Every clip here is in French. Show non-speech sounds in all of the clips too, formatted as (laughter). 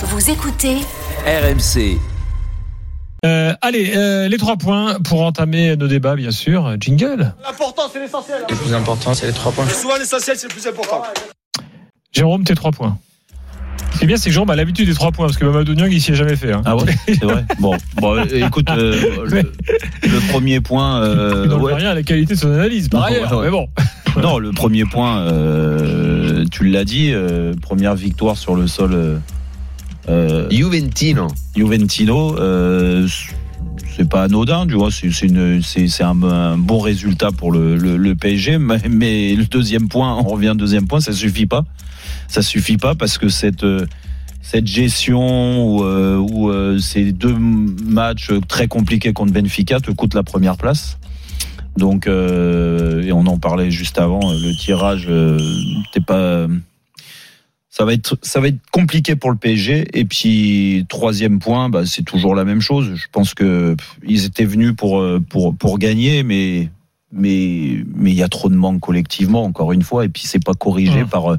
Vous écoutez RMC. Euh, allez, euh, les trois points pour entamer nos débats, bien sûr. Jingle. L'important, c'est l'essentiel. Le plus important, c'est les trois points. Souvent, l'essentiel, c'est le plus important. Jérôme, tes trois points. Ce qui est bien, c'est que Jérôme a l'habitude des trois points, parce que Mamadou Niang, il s'y est jamais fait. Hein. Ah ouais, c'est vrai. Bon, bon euh, écoute, euh, (laughs) le, le premier point. Euh, Il n'en ouais. rien à la qualité de son analyse, par Non, ailleurs. ouais. Mais bon. (laughs) Non, le premier point, euh, tu l'as dit, euh, première victoire sur le sol euh, Juventino. Juventino. euh, c'est pas anodin, tu vois. C'est c'est une- c'est- c'est un, un bon résultat pour le, le- le PSG, mais, mais le deuxième point, on revient au deuxième point, ça suffit pas. Ça suffit pas parce que cette euh, cette gestion où, euh, où, euh, ces deux matchs très compliqués contre Benfica te coûtent la première place. Donc, euh, et on en parlait juste avant, le tirage, euh, t'es pas. Ça va être, ça va être compliqué pour le PSG. Et puis troisième point, bah, c'est toujours la même chose. Je pense que pff, ils étaient venus pour euh, pour pour gagner, mais mais mais il y a trop de manque collectivement encore une fois. Et puis c'est pas corrigé Mmh. par euh,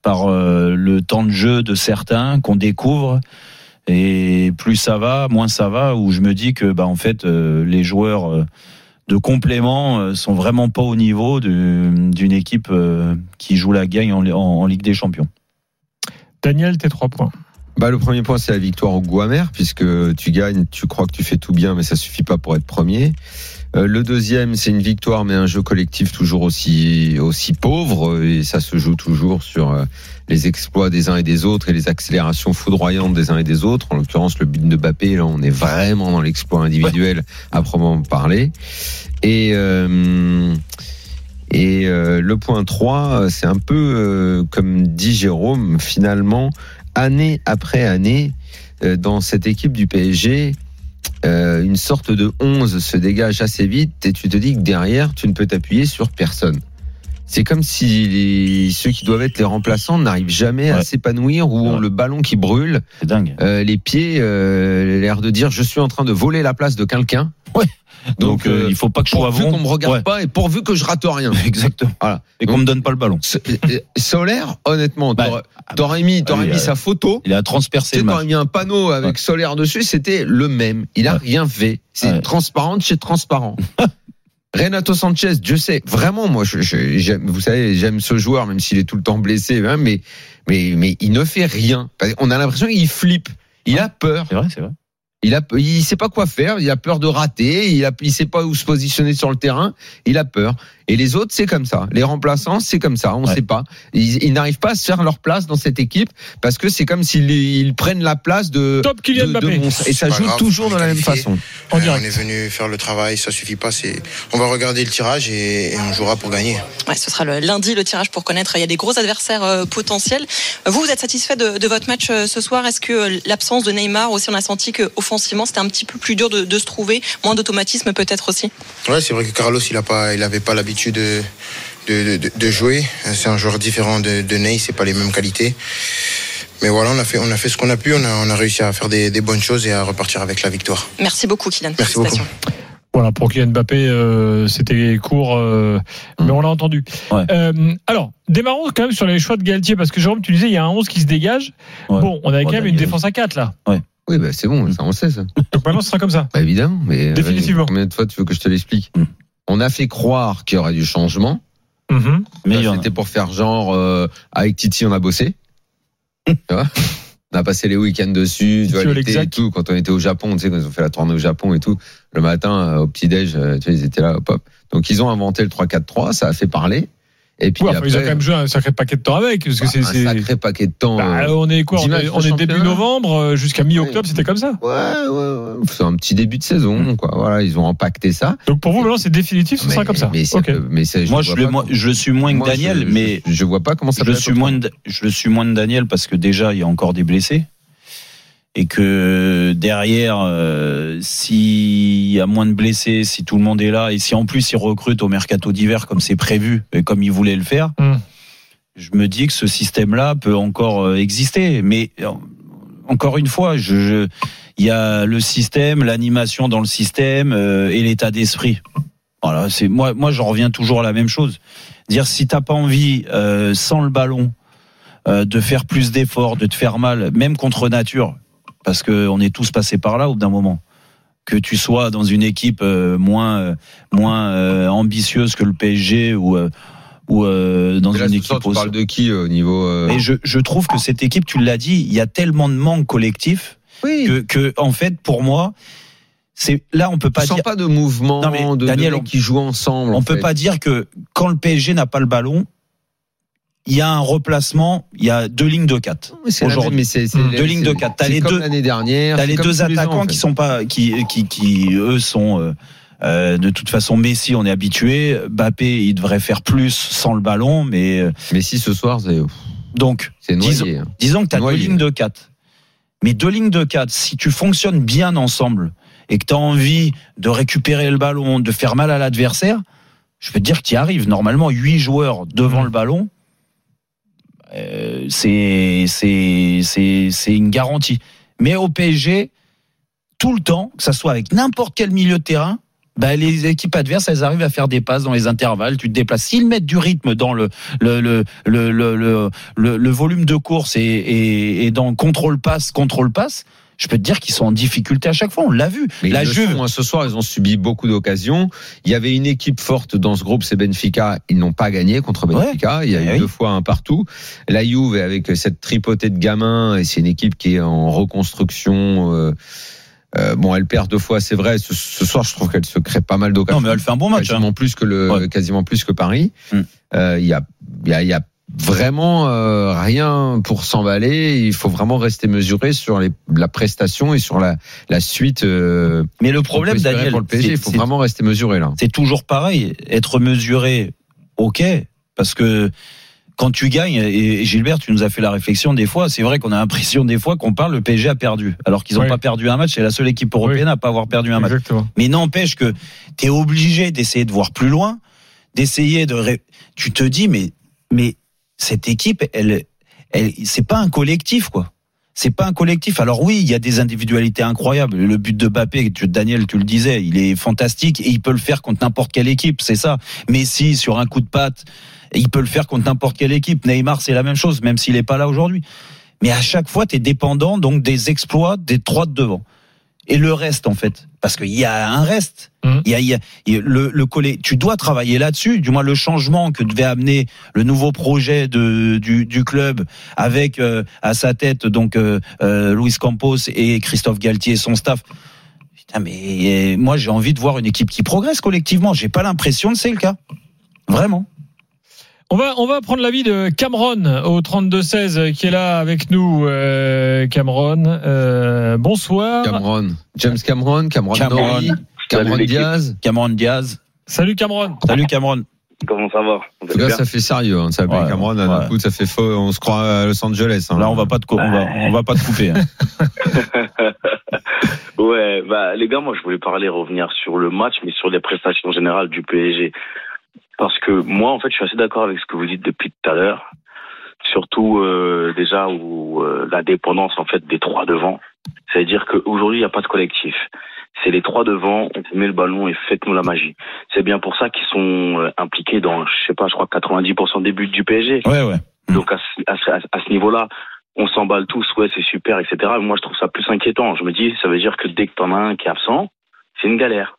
par euh, le temps de jeu de certains qu'on découvre. Et plus ça va, moins ça va. Où je me dis que bah en fait euh, les joueurs euh, de complément euh, sont vraiment pas au niveau d'une équipe qui joue la gagne en Ligue des Champions. Daniel, tes trois points. Bah, le premier point, c'est la victoire au goût amer, puisque tu gagnes, tu crois que tu fais tout bien, mais ça suffit pas pour être premier. Euh, le deuxième, c'est une victoire, mais un jeu collectif toujours aussi aussi pauvre, et ça se joue toujours sur euh, les exploits des uns et des autres et les accélérations foudroyantes des uns et des autres. En l'occurrence, le but de Mbappé, là, on est vraiment dans l'exploit individuel à proprement parler. Et euh, et euh, le point 3, c'est un peu euh, comme dit Jérôme, finalement, année après année, euh, dans cette équipe du PSG, euh, une sorte de 11 se dégage assez vite et tu te dis que derrière, tu ne peux t'appuyer sur personne. C'est comme si les- ceux qui doivent être les remplaçants n'arrivent jamais à s'épanouir ou ont Ouais. le ballon qui brûle, C'est dingue. euh, les pieds, euh, l'air de dire je suis en train de voler la place de quelqu'un. Ouais. Donc, Donc, euh, euh, il faut pas que je sois bon. qu'on me regarde Ouais. pas et pourvu que je rate rien. (laughs) Exactement. Voilà. Et qu'on me donne pas le ballon. Solaire, honnêtement, Bah, t'aurais- t'aurais mis, t'aurais mis euh, sa photo. Il a transpercé Tu t'aurais mis un panneau avec Ouais. Solaire dessus, c'était le même. Il a Ouais. rien fait. C'est transparent chez transparent. (laughs) Renato Sanchez, Dieu sait, vraiment, moi, je, je- vous savez, j'aime ce joueur, même s'il est tout le temps blessé, hein, mais, mais, mais il ne fait rien. On a l'impression qu'il flippe. Il a peur. C'est vrai, c'est vrai. Il a, il sait pas quoi faire. Il a peur de rater. Il a, il sait pas où se positionner sur le terrain. Il a peur. Et les autres, c'est comme ça. Les remplaçants, c'est comme ça. On Ouais. sait pas. Ils, ils n'arrivent pas à se faire leur place dans cette équipe parce que c'est comme s'ils ils prennent la place de, Top Kylian de, de Mbappé. monstres. Et ça joue grave, toujours de la même façon. En Euh, direct. on est venu faire le travail, ça suffit pas. C'est, on va regarder le tirage et, et on jouera pour gagner. Ouais, ce sera le lundi le tirage pour connaître. Il y a des gros adversaires euh, potentiels. Vous, vous êtes satisfait de, de votre match euh, ce soir? Est-ce que euh, l'absence de Neymar aussi, on a senti que offensivement c'était un petit peu plus dur de, de se trouver, moins d'automatisme peut-être aussi. Ouais, c'est vrai que Carlos, il a pas, il avait pas l'habitude de, de, de- de jouer. C'est un joueur différent de, de Ney, c'est pas les mêmes qualités. Mais voilà, on a fait, on a fait ce qu'on a pu. On a, on a réussi à faire des, des bonnes choses et à repartir avec la victoire. Merci beaucoup, Kylian. Merci beaucoup. Voilà, pour Kylian Mbappé, euh, c'était court, euh, mais on l'a entendu. Ouais. Euh, alors, démarrons quand même sur les choix de Galtier, parce que Jérôme, tu disais, il y a un 11 qui se dégage. Ouais. Bon, on avait quand même une défense à 4 là. Oui, bah, c'est bon. Ça, on le sait, ça. Donc maintenant, ce sera comme ça. Bah, évidemment. Mais, Définitivement. Combien de fois tu veux que je te l'explique? Mm. On a fait croire qu'il y aurait du changement. Mhm. Mais C'était pour faire genre euh, avec Titi on a bossé. tu vois? On a passé les week-ends dessus, tu vois, l'été et tout. Quand on était au Japon, tu sais, quand ils ont fait la tournée au Japon et tout, le matin euh, au petit déj, euh, tu vois, ils étaient là, hop, hop. Donc ils ont inventé le 3-4-3, ça a fait parler. Et puis Ouais, après, ils ont quand même joué un sacré paquet de temps avec, parce que bah, c'est. un sacré paquet de temps. Bah, euh, on est quoi On est, on début novembre euh, jusqu'à mi-octobre, c'était comme ça. Ouais, ouais, ouais. C'est un petit début de saison, quoi. Voilà, ils ont empaqueté ça. Donc pour vous, maintenant, c'est définitif, ce Mais- sera comme ça. Mais, c'est- Ok. mais c'est- je Moi, je, le- pas moi, comment- je suis moins que moi, Daniel, je- mais je, je vois pas comment ça je peut suis être moins de, je suis moins de Daniel parce que déjà il y a encore des blessés et que derrière euh, s'il y a moins de blessés, si tout le monde est là et si en plus ils recrutent au mercato d'hiver comme c'est prévu et comme ils voulaient le faire, Hmm. je me dis que ce système-là peut encore euh, exister. Mais euh, encore une fois, je, je- il y a le système, l'animation dans le système euh, et l'état d'esprit. Voilà, c'est moi, moi j'en reviens toujours à la même chose. Dire si t'as pas envie euh, sans le ballon euh, de faire plus d'efforts, de te faire mal, même contre nature, parce que on est tous passés par là au bout d'un moment. Que tu sois dans une équipe euh, moins euh, moins euh, ambitieuse que le PSG ou ou dans là, une équipe soir, tu aussi. parles de qui au niveau Et je, je trouve que cette équipe, tu l'as dit, il y a tellement de manque collectif Oui. que, que en fait, pour moi, c'est là on peut pas sens dire, pas de mouvement Non, mais de, de Daniel, mecs on- qui jouent ensemble. on en peut fait. pas dire que quand le PSG n'a pas le ballon, il y a un replacement, il y a deux lignes de quatre. Oui, c'est la aujourd'hui. même, mais c'est Mmh. Deux lignes de quatre. T'as c'est les deux- l'année dernière. T'as les deux les ans, attaquants en fait. qui sont pas, qui, qui, qui eux sont. euh, euh, de toute façon, Messi, on est habitué. Mbappé, il devrait faire plus sans le ballon, mais euh, Mais si ce soir, c'est donc c'est Disons- hein. Disons que tu as deux lignes de 4. Mais deux lignes de 4, si tu fonctionnes bien ensemble et que tu as envie de récupérer le ballon, de faire mal à l'adversaire, je peux te dire que tu y arrives. Normalement, 8 joueurs devant Mhm. le ballon, euh, c'est une garantie. Mais au PSG, tout le temps, que ça soit avec n'importe quel milieu de terrain, bah, les équipes adverses, elles arrivent à faire des passes dans les intervalles. Tu te déplaces. S'ils mettent du rythme dans le le le le le, volume de course et, et, et dans le contrôle passe, contrôle passe, je peux te dire qu'ils sont en difficulté à chaque fois. On l'a vu. Mais La Juve, sont, hein. ce soir, ils ont subi beaucoup d'occasions. Il y avait une équipe forte dans ce groupe, c'est Benfica. Ils n'ont pas gagné contre Benfica. Il y a Eh eu oui. deux fois un partout. La Juve, avec cette tripotée de gamins, et c'est une équipe qui est en reconstruction. euh, euh, bon, elle perd deux fois, c'est vrai. Ce, ce soir, je trouve qu'elle se crée pas mal d'occasions. non mais elle fait un bon match. hein. quasiment plus que le, Ouais. quasiment plus que Paris. Mm. Euh, Il y a, il y a, il y a vraiment euh, rien pour s'emballer. Il faut vraiment rester mesuré sur les, la prestation et sur la, la suite. Euh, Mais le problème, Daniel, pour le PSG, il c'est- faut vraiment rester mesuré là. c'est toujours pareil. Être mesuré, ok, parce que quand tu gagnes, et Gilbert, tu nous as fait la réflexion des fois, c'est vrai qu'on a l'impression des fois qu'on parle, le PSG a perdu, alors qu'ils n'ont Oui. pas perdu un match, c'est la seule équipe européenne à pas avoir perdu un match. Mais n'empêche que tu es obligé d'essayer de voir plus loin, d'essayer de... ré- Tu te dis, mais, mais cette équipe, elle, elle, c'est pas un collectif, quoi. C'est pas un collectif. Alors oui, il y a des individualités incroyables. Le but de Mbappé, Daniel, tu le disais, il est fantastique et il peut le faire contre n'importe quelle équipe, c'est ça. Messi sur un coup de patte, il peut le faire contre n'importe quelle équipe. Neymar, c'est la même chose, même s'il est pas là aujourd'hui. Mais à chaque fois, tu es dépendant donc des exploits des trois de devant. Et le reste, en fait, parce qu'il y a un reste. Mhm. Il y a, il y a- il y a le, le. Tu dois travailler là-dessus. Du moins, le changement que devait amener le nouveau projet de, du, du club avec euh, à sa tête donc euh, euh, Luis Campos et Christophe Galtier, son staff. Putain, mais moi, j'ai envie de voir une équipe qui progresse collectivement. J'ai pas l'impression que c'est le cas. Vraiment. On va, on va prendre l'avis de Cameron au 32-16 euh, qui est là avec nous. euh, Cameron, euh, bonsoir. Cameron, James Cameron, Cameron, Cameron. Diaz. Cameron Diaz. Salut Cameron. Salut Cameron. Comment ça va? En tout cas, ça fait sérieux. Hein, ça s'appelle Ouais, Cameron. D'un ouais. coup, ça fait faux. On se croit à Los Angeles. hein. Là, on va pas te, on va, on va pas te couper. hein. (laughs) Ouais, bah les gars, moi je voulais parler, revenir sur le match, mais sur les prestations générales du PSG. Parce que moi, en fait, je suis assez d'accord avec ce que vous dites depuis tout à l'heure. Surtout euh, déjà où euh, la dépendance en fait des trois devant. C'est-à-dire qu'aujourd'hui, il n'y a pas de collectif. C'est les trois devant, on vous met le ballon et faites-nous la magie. C'est bien pour ça qu'ils sont euh, impliqués dans, je sais pas, je crois 90% des buts du PSG. Ouais, ouais. Donc à ce, à ce- à ce niveau-là, on s'emballe tous, ouais, c'est super, etc. Moi, je trouve ça plus inquiétant. Je me dis, ça veut dire que dès que t'en as un qui est absent, c'est une galère.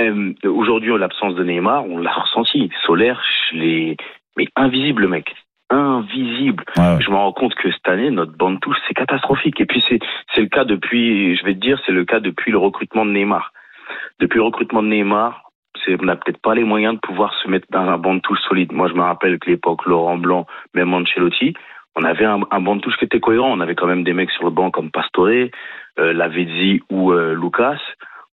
Euh, Aujourd'hui, l'absence de Neymar, on l'a ressenti. Solaire, je l'ai... Mais invisible, le mec. Invisible. Ouais. Je me rends compte que cette année, notre bande touche, c'est catastrophique. Et puis, c'est, c'est le cas depuis, je vais te dire, c'est le cas depuis le recrutement de Neymar. Depuis le recrutement de Neymar, c'est, on n'a peut-être pas les moyens de pouvoir se mettre dans un banc de touche solide. Moi, je me rappelle que l'époque Laurent Blanc, même Ancelotti, on avait un, un banc de touche qui était cohérent. On avait quand même des mecs sur le banc comme Pastore, euh, Lavezzi ou euh, Lucas.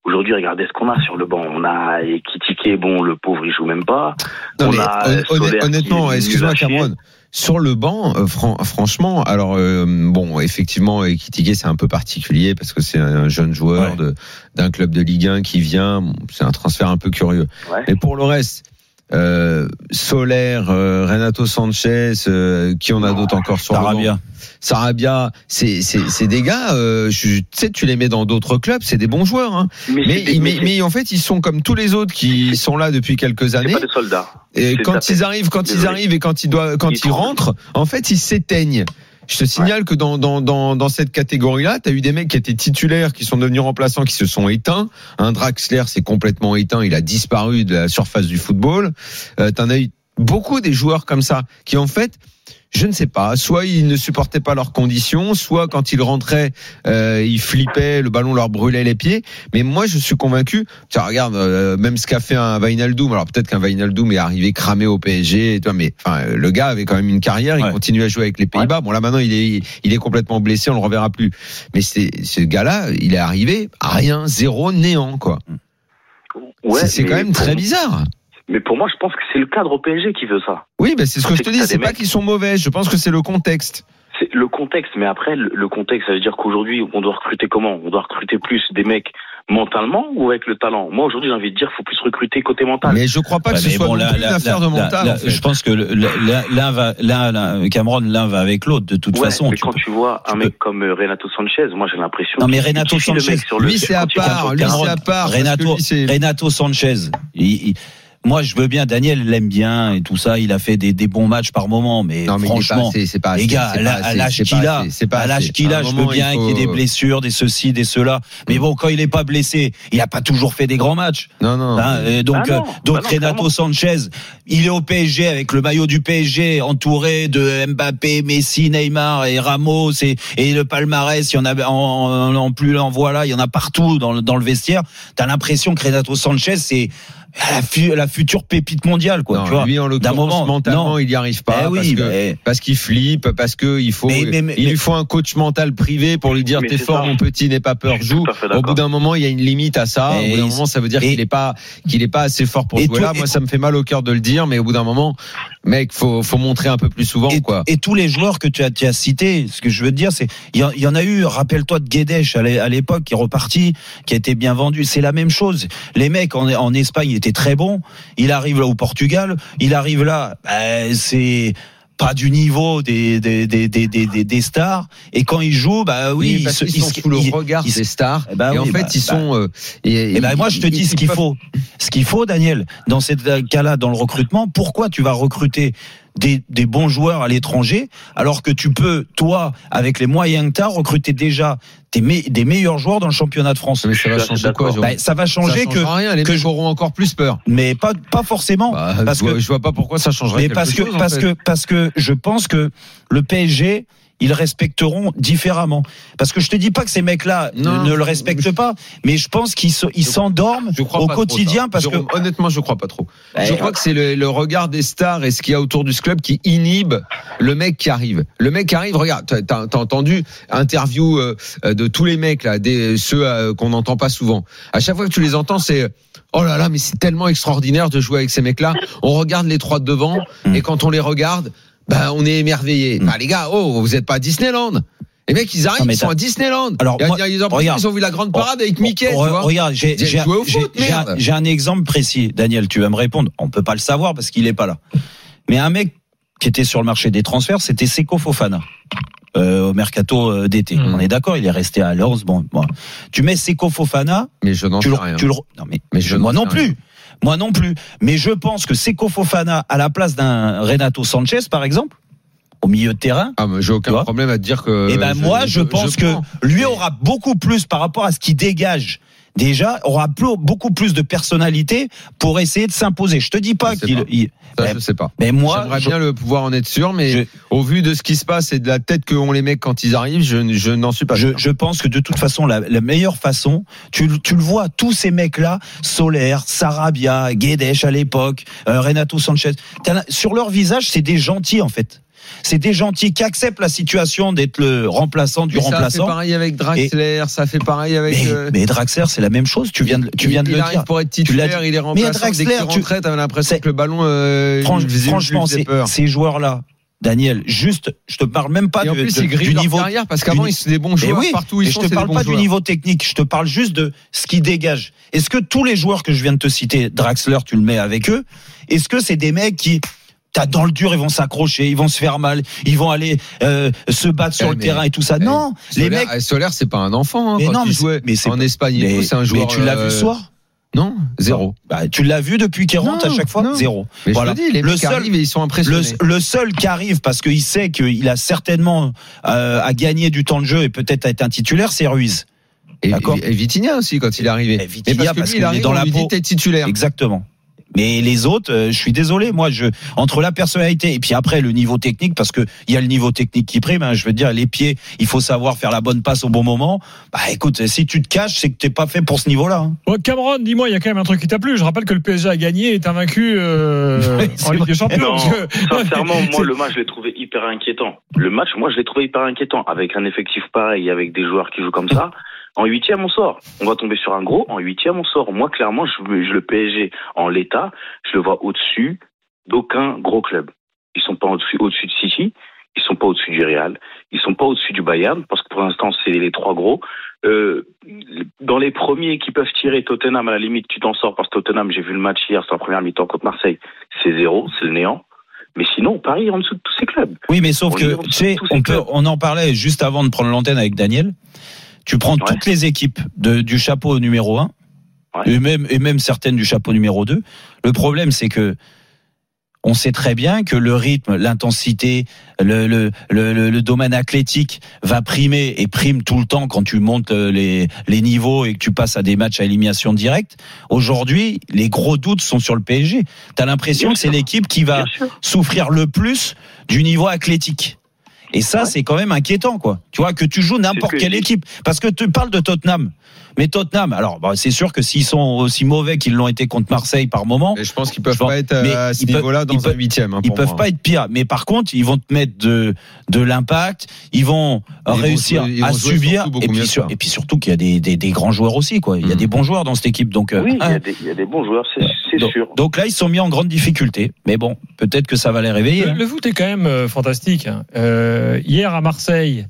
Aujourd'hui, regardez ce qu'on a sur le banc. On a Ekitike, bon, le pauvre, il joue même pas. Non, On mais a, euh, honnêtement, excuse-moi. Cameron, sur le banc, euh, fran- franchement, alors euh, bon, effectivement, Ekitike c'est un peu particulier parce que c'est un jeune joueur Ouais. d'un club de Ligue 1 qui vient, c'est un transfert un peu curieux. Ouais. Mais pour le reste, euh, Solaire, euh, Renato Sanchez, euh, qui on a d'autres encore sur le banc Sarabia. Sarabia, c'est c'est c'est des gars. euh, je- tu sais, tu les mets dans d'autres clubs, c'est des bons joueurs. Hein. Mais, Mais, des- mais, en fait, ils sont comme tous les autres qui sont là depuis quelques années. pas des soldats. Et quand ils arrivent, quand ils arrivent et quand ils doivent, quand Ils rentrent, en fait, ils s'éteignent. Je te signale que dans, dans, dans, dans cette catégorie-là, tu as eu des mecs qui étaient titulaires, qui sont devenus remplaçants, qui se sont éteints. Un Draxler s'est complètement éteint, il a disparu de la surface du football. Euh, tu en as eu beaucoup des joueurs comme ça, qui en fait, je ne sais pas, soit ils ne supportaient pas leurs conditions, soit quand ils rentraient, euh, ils flippaient, le ballon leur brûlait les pieds. Mais moi, je suis convaincu. Tiens, regarde, euh, même ce qu'a fait un Wijnaldum. Alors peut-être qu'un Wijnaldum est arrivé cramé au PSG, et toi, mais enfin, le gars avait quand même une carrière. Il Ouais. continue à jouer avec les Pays-Bas. Bon, là maintenant, il est, il est complètement blessé, on le reverra plus. Mais c'est ce gars-là, il est arrivé à rien, zéro, néant, quoi. Ouais, c'est quand même très bizarre. Mais pour moi, je pense que c'est le cadre au PSG qui veut ça. Oui, ben c'est ce que je te dis. C'est pas mecs- qu'ils sont mauvais. Je pense que c'est le contexte. C'est le contexte, mais après, le, contexte, ça veut dire qu'aujourd'hui, on doit recruter comment? On doit recruter plus des mecs mentalement ou avec le talent? Moi, aujourd'hui, j'ai envie de dire, faut plus recruter côté mental. Mais je crois pas que Ouais, ce mais soit bon, non là- plus une là- affaire de mental. là, en fait. Je pense que l'un va, l'un, l'un- Cameron, l'un va avec l'autre de toute Ouais, façon. mais Tu quand peux- tu vois un tu mec comme euh, Renato Sanchez, moi, j'ai l'impression. Non, mais qu'il- Renato le Sanchez, mec sur le- lui c'est à part, lui c'est à part. Renato, lui, c'est- Renato Sanchez. il- il- moi, je veux bien. Daniel l'aime bien et tout ça. Il a fait des, des bons matchs par moment, mais Non, mais pas franchement, assez, c'est pas les assez, gars, c'est à pas la- à assez, l'âge c'est qu'il pas a, assez, c'est pas à l'âge assez. qu'il a, je veux bien il qu'il y ait des blessures, des ceci, des cela. Mais bon, quand il est pas blessé, il a pas toujours fait des grands matchs. Non, non. Hein, et donc, Bah non, euh, donc bah non, Renato clairement. Sanchez, il est au PSG avec le maillot du PSG, entouré de Mbappé, Messi, Neymar et Ramos et, et le palmarès. Il y en a en, en, en plus, en voilà, il y en a partout dans le, dans le vestiaire. T'as l'impression que Renato Sanchez c'est la, fu- la future pépite mondiale, quoi. Non, tu vois lui en d'un moment, l'occurrence mentalement non. il y arrive pas Eh oui, parce que mais- parce qu'il flippe parce que il faut Mais- mais- mais- il lui faut un coach mental privé pour lui dire t'es fort ça. mon petit n'aie pas peur joue au bout d'un moment il y a une limite à ça Et au bout d'un moment ça veut dire et- qu'il est pas qu'il est pas assez fort pour Et jouer tout- là moi ça me fait mal au cœur de le dire mais au bout d'un moment mec faut faut montrer un peu plus souvent et, quoi et tous les joueurs que tu as, tu as cités, ce que je veux te dire, c'est il y, en- il y en a eu. Rappelle-toi de Guedes à l'é- à l'époque qui est reparti, qui a été bien vendu. C'est la même chose. Les mecs en, en Espagne étaient très bons. Il arrive là au Portugal, il arrive là, ben, c'est pas du niveau des des, des, des, des, stars. Et quand il joue, bah oui, Oui, parce il se- qu'ils sont sous le regard des stars Eh ben et en fait bah, ils bah. sont euh, et, Eh ben moi je te ils- dis ils ce qu'il faut. Ce qu'il faut, Daniel, dans ce cas-là, dans le recrutement, pourquoi tu vas recruter des, des bons joueurs à l'étranger alors que tu peux, toi, avec les moyens que tu as, recruter déjà des, me- des meilleurs joueurs dans le championnat de France mais ça va changer quoi Bah, Ça va changer change que, rien les que auront encore plus peur mais pas pas forcément. Bah, parce je vois- que- je vois pas pourquoi ça changerait mais parce que chose, parce fait. que parce que je pense que le PSG ils respecteront différemment. Parce que je te dis pas que ces mecs-là ne, le respectent pas, mais je pense qu'ils se- ils s'endorment Je au quotidien parce Jérôme, que honnêtement, je crois pas trop. Eh, je crois que c'est le, le regard des stars et ce qu'il y a autour du club qui inhibe le mec qui arrive. Le mec qui arrive, regarde, t'as t'as entendu interview euh, de tous les mecs là, des ceux euh, qu'on n'entend pas souvent. À chaque fois que tu les entends, c'est Oh là là, mais c'est tellement extraordinaire de jouer avec ces mecs-là. On regarde les trois de devant Mm. et quand on les regarde, ben on est émerveillé. Mm. Bah, les gars, oh, vous êtes pas à Disneyland. Les mecs, ils arrivent, Non, mais ils sont à Disneyland. Alors, il y a, moi- il y a- ils, ont, regarde. ils ont vu la grande parade avec Mickey, tu Re- vois. Regarde, j'ai un- merde. j'ai un exemple précis. Daniel, tu vas me répondre. On peut pas le savoir parce qu'il est pas là. Mais un mec qui était sur le marché des transferts, c'était Seko Fofana. euh, au mercato euh, d'été. Mhm. On est d'accord, il est resté à Lens. Bon, bon. tu mets Seko Fofana, Mais je n'en tu sais rien. tu le- non mais, Mais je moi non rien. plus. Moi non plus. Mais je pense que Seko Fofana à la place d'un Renato Sanchez, par exemple, au milieu de terrain, Ah, mais j'ai aucun problème à te dire que. eh ben moi, je, pense que lui aura beaucoup plus par rapport à ce qu'il dégage. Déjà, aura plus- beaucoup plus de personnalité pour essayer de s'imposer. Je te dis pas qu'il. il- Ça, mais- je sais pas. mais moi, J'aimerais je- bien le pouvoir en être sûr, mais Je- au vu de ce qui se passe et de la tête qu'ont les mecs quand ils arrivent, je, je n'en suis pas je, sûr. je pense que de toute façon, la, la meilleure façon, tu, le- tu le vois, tous ces mecs-là, Solaire, Sarabia, Guedes à l'époque, euh, Renato Sanchez, sur leur visage, c'est des gentils en fait. C'est des gentils qui acceptent la situation d'être le remplaçant du Mais ça fait remplaçant. pareil avec Draxler, ça fait pareil avec. Mais, euh, mais Draxler, c'est la même chose. Tu viens de, tu viens de il le arrive dire. pour être titulaire, il est remplaçant. Dès Draxler, qu'il tu- t'avais l'impression que le ballon, euh, Franch- lui faisait- lui franchement, peur. ces joueurs-là, Daniel, juste, je te parle même pas Et en de- plus, de- du niveau. carrière parce qu'avant, ils sont des bons Mais joueurs oui, partout ils et sont. je te parle pas du niveau technique, je te parle juste de ce qui dégage. Est-ce que tous les joueurs que je viens de te citer, Draxler, tu le mets avec eux Est-ce que c'est des mecs qui T'as dans le dur, ils vont s'accrocher, ils vont se faire mal, ils vont aller euh, se battre sur Eh, le mais- terrain et tout ça. eh, non, les Solaire, mecs. eh, Solaire, c'est pas un enfant. hein, Mais quand non, il mais jouait mais en Espagne, Mais, c'est un mais joueur. tu l'as vu euh, ce soir Non, zéro. Bah, Tu l'as vu depuis qu'il rentre à chaque fois non. Zéro. Mais Voilà. je te dis, les Le seul- arrivent et ils sont impressionnés. le seul qui arrive parce qu'il sait qu'il a certainement euh, à gagner du temps de jeu et peut-être à être un titulaire, c'est Ruiz. Et, et Vitinha aussi quand il est arrivé. Et Vitinha, Mais parce que parce lui, il est arrive, dans on la lui peau. dit titulaire. Exactement. Mais les autres, euh, je suis désolé, moi, je entre la personnalité et puis après le niveau technique, parce que il y a le niveau technique qui prime. hein, je veux dire, les pieds, il faut savoir faire la bonne passe au bon moment. Bah, écoute, si tu te caches, c'est que t'es pas fait pour ce niveau-là. hein. Bon, Cameron, dis-moi, il y a quand même un truc qui t'a plu. Je rappelle que le PSG a gagné et est invaincu euh, (laughs) en Ligue des Champions. Non, parce que- sincèrement, (laughs) moi, le match, je l'ai trouvé hyper inquiétant. Le match, moi, je l'ai trouvé hyper inquiétant. Avec un effectif pareil, avec des joueurs qui jouent comme ça, en huitième, on sort. On va tomber sur un gros. En huitième, on sort. Moi, clairement, je, je le PSG en l'état, je le vois au-dessus d'aucun gros club. Ils sont pas au-dessus, au-dessus de City. Ils sont pas au-dessus du Real. Ils sont pas au-dessus du Bayern, parce que pour l'instant, c'est les trois gros. Euh, dans les premiers qui peuvent tirer Tottenham, à la limite, tu t'en sors parce que Tottenham, j'ai vu le match hier, c'est en première mi-temps contre Marseille, c'est zéro, c'est le néant. Mais sinon, Paris est en dessous de tous ces clubs. Oui, mais sauf On que tu sais, peut, on en parlait juste avant de prendre l'antenne avec Daniel. Tu prends Ouais. toutes les équipes de, du chapeau numéro 1 Ouais. et même et même certaines du chapeau numéro 2. Le problème, c'est que on sait très bien que le rythme, l'intensité, le, le, le, le- le domaine athlétique va primer et prime tout le temps quand tu montes euh, les, les niveaux et que tu passes à des matchs à élimination directe. Aujourd'hui, les gros doutes sont sur le PSG. Tu as l'impression que c'est l'équipe qui va souffrir le plus du niveau athlétique. Et ça, Ouais. c'est quand même inquiétant, quoi. Tu vois, que tu joues n'importe quelle équipe. Parce que tu parles de Tottenham. Mais Tottenham, alors, bah, c'est sûr que s'ils sont aussi mauvais qu'ils l'ont été contre Marseille par moment, Et je pense qu'ils peuvent pense- pas être mais à ce niveau-là dans un peuvent- huitième. hein, ils peuvent moi. pas être pires. Mais par contre, ils vont te mettre de, de l'impact, ils vont Ils vont réussir ils à vont subir. Et puis, sur- et puis surtout qu'il y a des, des, des grands joueurs aussi, quoi. Il y a Mhm. des bons joueurs dans cette équipe. Donc, euh, Oui, il y, hein. a des, il y a des bons joueurs, c'est sûr. donc là, ils sont mis en grande difficulté. Mais bon, peut-être que ça va les réveiller. Le, hein. le foot est quand même euh, fantastique. hein. Euh, hier à Marseille,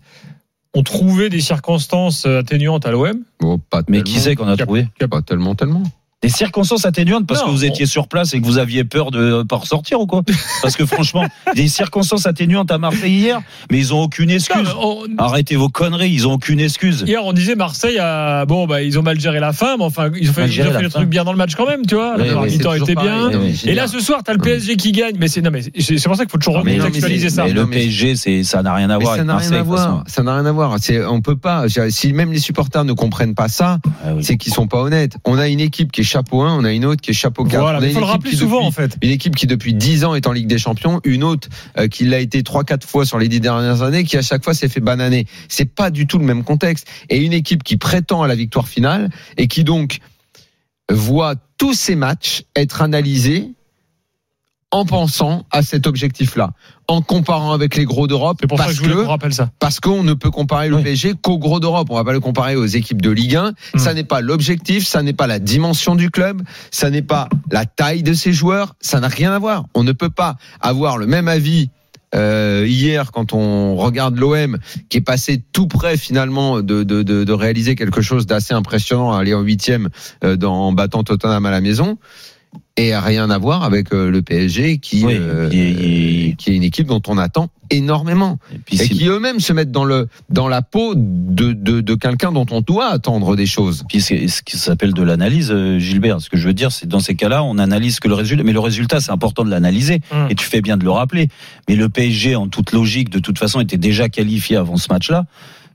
on trouvait des circonstances euh, atténuantes à l'OM. Bon, pas Mais qui c'est qu'on a trouvé Pas tellement, tellement. Des circonstances atténuantes parce Non, que vous on- étiez sur place et que vous aviez peur de pas ressortir ou quoi (laughs) Parce que franchement, des circonstances atténuantes à Marseille hier, mais ils ont aucune excuse. on- Arrêtez vos conneries, ils ont aucune excuse. Hier, on disait Marseille a bon bah ils ont mal géré la fin, mais enfin ils ont fait, ils ont fait fin. bien dans le match quand même, tu vois. Oui, la oui, était bien. Oui. Et là ce soir, t'as le PSG qui gagne, mais c'est non mais c'est c'est pour ça qu'il faut toujours Non, mais non, mais recontextualiser c'est- ça. Mais le PSG, c'est ça n'a rien à voir ça avec n'a rien Marseille. Ça n'a rien à voir. C'est, on peut pas. Si même les supporters ne comprennent pas ça, Ah c'est qu'ils sont pas honnêtes. On a une équipe qui est chapeau 1, on a une autre qui est chapeau 4. Voilà, on a il une faut le équipe rappeler souvent depuis- en fait. Une équipe qui depuis 10 ans est en Ligue des Champions, une autre euh, qui l'a été 3-4 fois sur les 10 dernières années, qui à chaque fois s'est fait bananer. C'est pas du tout le même contexte. Et une équipe qui prétend à la victoire finale et qui donc voit tous ces matchs être analysés en pensant à cet objectif-là, en comparant avec les gros d'Europe, C'est pour ça que parce je qu'on rappelle ça. parce qu'on ne peut comparer le Oui. PSG qu'aux gros d'Europe. On va pas le comparer aux équipes de Ligue 1. Hmm. Ça n'est pas l'objectif, ça n'est pas la dimension du club, ça n'est pas la taille de ses joueurs, ça n'a rien à voir. On ne peut pas avoir le même avis. euh, hier, quand on regarde l'OM, qui est passé tout près finalement de, de, de, de réaliser quelque chose d'assez impressionnant, à aller en huitième euh, en battant Tottenham à la maison, et a rien à voir avec euh, le PSG, qui, Oui, euh, et puis- qui est une équipe dont on attend énormément Et puis, et c'est- qui eux-mêmes se mettent dans le dans la peau de de, de quelqu'un dont on doit attendre des choses. puis c'est ce qui s'appelle de l'analyse, euh, Gilbert. Ce que je veux dire, c'est dans ces cas-là, on analyse que le résultat. Mais le résultat, c'est important de l'analyser. Hum. Et tu fais bien de le rappeler. Mais le PSG, en toute logique, de toute façon, était déjà qualifié avant ce match-là.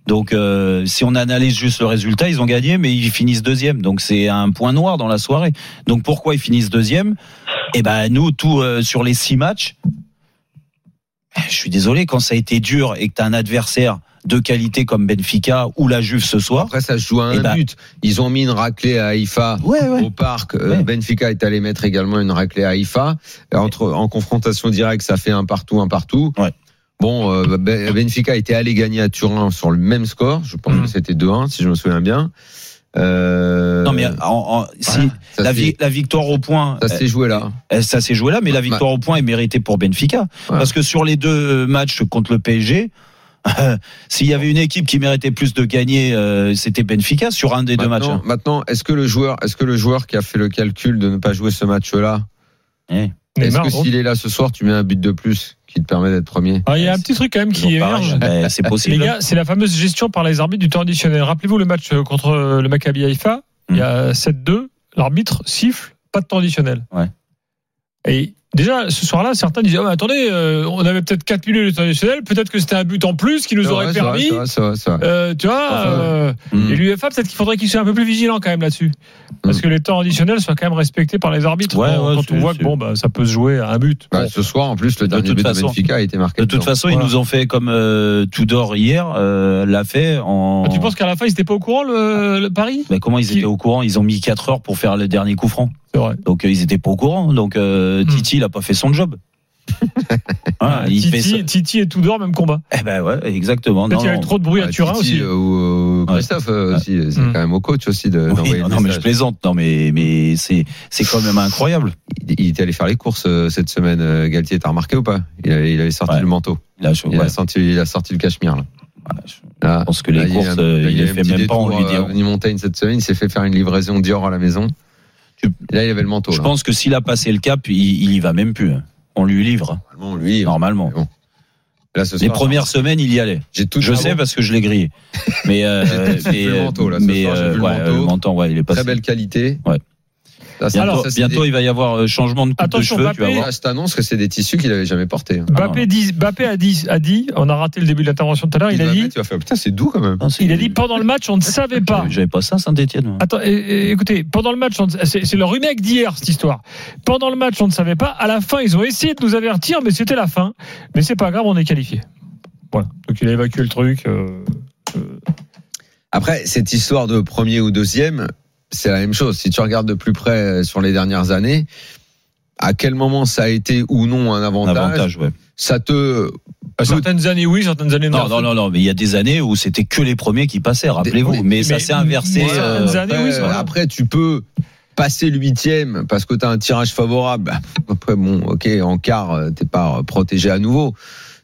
Donc, euh, si on analyse juste le résultat, ils ont gagné, mais ils finissent deuxième. Donc, c'est un point noir dans la soirée. Donc, pourquoi ils finissent deuxième? Eh ben, nous, tout euh, sur les six matchs. Je suis désolé quand ça a été dur et que t'as un adversaire de qualité comme Benfica ou la Juve ce soir. Après ça se joue à Eh un ben- but. Ils ont mis une raclée à Haïfa Ouais, ouais. au parc. Euh, Ouais. Benfica est allé mettre également une raclée à Haïfa. Entre en confrontation directe, ça fait un partout, un partout. Bon, euh, Ben- Benfica était allé gagner à Turin sur le même score. Je pense Mhm. que c'était 2-1 si je me souviens bien. Euh, Non mais en- en- si voilà, la, s'est- vi- la victoire au point, ça s'est joué là. euh, ça s'est joué là, mais la victoire au point est méritée pour Benfica. Parce que sur les deux matchs contre le PSG, (laughs) s'il y avait une équipe qui méritait plus de gagner, euh, c'était Benfica sur un des deux matchs. Maintenant, hein. maintenant, est-ce que le joueur, est-ce que le joueur qui a fait le calcul de ne pas jouer ce match-là, Eh. Est-ce que bon. s'il est là ce soir, tu mets un but de plus qui te permet d'être premier Ah, Il y a un petit truc quand même qui émerge. ben, c'est (laughs) Les possible. gars, c'est la fameuse gestion par les arbitres du temps additionnel. Rappelez-vous le match euh, contre euh, le Maccabi Haïfa, il y a 7-2, l'arbitre siffle, pas de temps additionnel. Ouais. Et déjà, ce soir-là, certains disaient, oh, mais attendez, euh, on avait peut-être 4 minutes de temps additionnel, peut-être que c'était un but en plus qui nous aurait vrai, c'est vrai, permis. vrai, vrai. Euh, tu vois, euh, Mm. et l'UEFA, peut-être qu'il faudrait qu'il soit un peu plus vigilant quand même là-dessus. Parce Mm. que les temps additionnels soient quand même respectés par les arbitres Ouais, quand, ouais, quand on voit que bon, bah, ça peut se jouer à un but. Bah, Bon. ce soir, en plus, le De dernier toute but façon- de Benfica a été marqué. De toute façon, Voilà. ils nous ont fait comme euh, Tudor hier euh, l'a fait en. Ah, Tu penses qu'à la fin, ils n'étaient pas au courant, le, le Paris? Mais comment ils Qui- étaient au courant? Ils ont mis 4 heures pour faire le dernier coup franc. Vrai. Donc euh, ils étaient pas au courant. Donc euh, Hmm. Titi, il a pas fait son job. (laughs) Il fait ça. Titi, Titi et Tudor, même combat. Eh ben ouais, exactement. Peut-être Non, qu'il y avait non. trop de bruit à Turin Titi, aussi. euh, ou, Christophe euh, aussi, c'est Mm. quand même au coach aussi de. Oui, d'envoyer non, le non, mais je message. plaisante. Non, mais mais c'est c'est quand même incroyable. Il, il était allé faire les courses euh, cette semaine. euh, Galtier, t'as remarqué ou pas? Il avait, il avait sorti Ouais. le manteau. Là, je, Il, ouais, a sorti, il a sorti le cachemire là. ouais, je Là, pense que les là, il y a courses, un- euh, là, il y a les un fait petit même pas en détour, lui euh, Montaigne cette semaine, il s'est fait faire une livraison Dior à la maison. Là, il avait le manteau. Je là. pense que s'il a passé le cap, il, il y va même plus. hein. On lui livre Normalement, lui, normalement. Bon. Là, ce Les soir, premières semaines, il y allait. j'ai tout Je sais parce que je l'ai grillé. (laughs) Mais euh, mais, le euh, manteau, là, ce mais soir, euh, vu le ouais, manteau. le manteau, ouais, il est passé. Très belle qualité. Ouais. Ça, c'est- Bientôt, ça, c'est bientôt des- il va y avoir euh, changement de coupe Attention, de cheveux, tu vas voir. Ah, je t'annonce que c'est des tissus qu'il avait jamais portés. Ah, Bappé, dit, Bappé a, dit, a dit, on a raté le début de l'intervention tout à l'heure, il a dit, tu vas faire, putain, c'est doux quand même. Non, il a dit pendant le match, on ne savait pas. J'avais pas ça, Saint-Etienne. Attends, écoutez, pendant le match, c'est le remake d'hier cette histoire. Pendant le match, on ne savait pas. À la fin, ils ont essayé de nous avertir, mais c'était la fin. Mais c'est pas grave, on est qualifié. Voilà. Donc il a évacué le truc. euh, euh, Après, cette histoire de premier ou deuxième, c'est la même chose. Si tu regardes de plus près euh, sur les dernières années, à quel moment ça a été ou non un Un avantage, avantage, ouais. ça te certaines années oui, certaines années non. Non, non, non, non, mais il y a des années où c'était que les premiers qui passaient, rappelez-vous. mais, ça mais- s'est inversé. mais euh, certaines années, après, oui, après, tu peux passer le huitième parce que tu as un tirage favorable. Bah, Après, bon, ok, en quart, euh, t'es pas protégé à nouveau.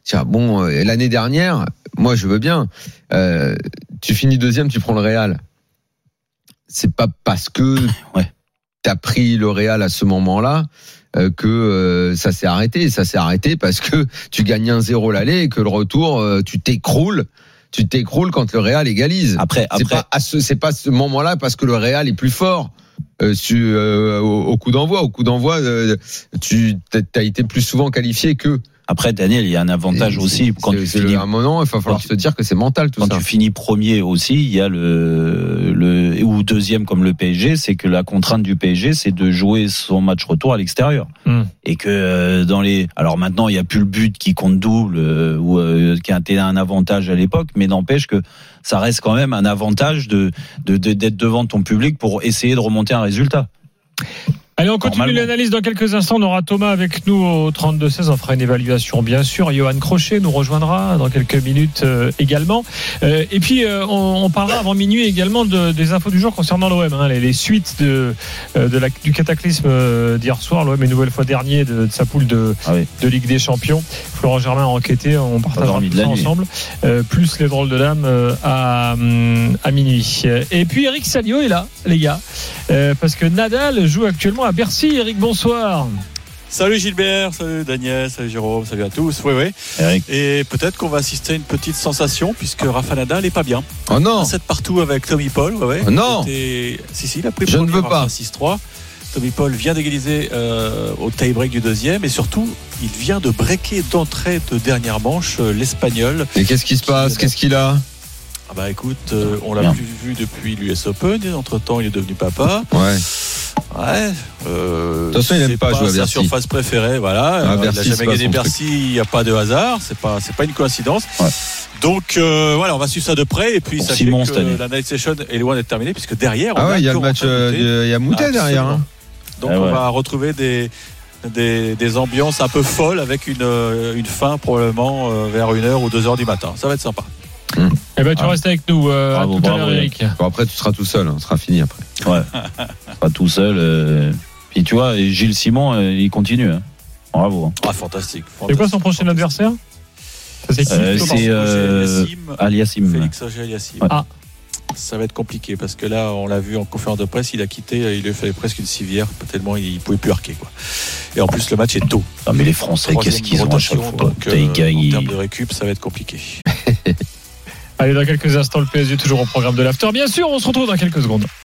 Tiens, bon, l'année dernière, moi, je veux bien. Euh, tu finis deuxième, tu prends le Real. C'est pas parce que Ouais. tu as pris le Real à ce moment-là euh, que euh, ça s'est arrêté. Ça s'est arrêté parce que tu gagnes un zéro l'aller et que le retour, euh, tu t'écroules. Tu t'écroules quand le Real égalise. Après, C'est après, pas à ce, c'est pas ce moment-là parce que le Real est plus fort. Euh, euh, au, au coup d'envoi, au coup d'envoi, euh, tu as été plus souvent qualifié que. Après, Daniel, il y a un avantage aussi quand tu c'est finis. un moment, il va falloir se dire que c'est mental tout Quand ça. tu finis premier aussi, il y a le, le ou deuxième comme le PSG, c'est que la contrainte du PSG, c'est de jouer son match retour à l'extérieur. Hmm. Et que euh, dans les, alors maintenant il y a plus le but qui compte double euh, ou euh, qui a été un avantage à l'époque, mais n'empêche que ça reste quand même un avantage de de- de- d'être devant ton public pour essayer de remonter un résultat. Allez, on continue l'analyse dans quelques instants. On aura Thomas avec nous au 32-16. On fera une évaluation, bien sûr. Johan Crochet nous rejoindra dans quelques minutes euh, également. Euh, et puis, euh, on, on parlera avant minuit également de- des infos du jour concernant l'OM. hein, les, les suites de, euh, de la- du cataclysme euh, d'hier soir. L'OM est nouvelle fois dernier de, de sa poule de, Ah oui. de Ligue des Champions. Florent Germain a enquêté. On partagera tout ça ensemble. Euh, plus les drôles de dames euh, à, hum, à minuit. Et puis, Eric Salio est là, les gars. Euh, parce que Nadal joue actuellement à Bercy. Eric, bonsoir. Salut Gilbert, salut Daniel, salut Jérôme, salut à tous. Oui, oui. Eric. Et peut-être qu'on va assister à une petite sensation puisque Rafa Nadal n'est pas bien. Oh non 7 partout avec Tommy Paul. Ouais, ouais. Oh non Si, si, il a pris le Je ne veux pas. 6-3. Tommy Paul vient d'égaliser euh, au tie-break du deuxième et surtout, il vient de breaker d'entrée de dernière manche euh, l'Espagnol. Et qu'est-ce qui se passe? Qu'est-ce qu'il a? Ah bah écoute, euh, on l'a plus vu depuis l'US Open. Entre temps, il est devenu papa. Ouais. Ouais. Euh, De toute façon, il aime c'est pas jouer à sa Bercy. surface préférée, voilà. Ah, Euh, Bercy, il c'est a jamais gagné Bercy, il n'y a pas de hasard. C'est pas, c'est pas une coïncidence. Ouais. Donc euh, voilà, on va suivre ça de près et puis Simon, année. que la night session est loin d'être terminée puisque derrière. on Ah ouais, il y a le match, euh, Moutet. de- il y a Moutet derrière. hein. Donc Ah on va retrouver des, des, des ambiances un peu folles avec une, une fin probablement vers 1h ou 2h du matin. Ça va être sympa. Eh ben, tu Ah. restes avec nous. euh, Bravo, à tout à l'heure, Eric. Bon, après, tu seras tout seul, hein, ce sera fini après. Ouais. Pas tout seul. euh. Puis tu vois, et Gilles Simon, euh, il continue. hein. Bravo. hein. Ah, fantastique. C'est quoi son prochain adversaire? C'est Euh, euh, Aliassim. Félix Auger. Ouais. Ah. Ça va être compliqué parce que là, on l'a vu en conférence de presse, il a quitté, il lui fallait presque une civière, tellement il pouvait plus arquer. Quoi. Et en plus, le match est tôt. Ah, mais les Français, qu'est-ce qu'ils ont à chaque fois donc, euh, En termes de récup, ça va être compliqué. (laughs) Allez, dans quelques instants, le PSG toujours au programme de l'After. Bien sûr, on se retrouve dans quelques secondes.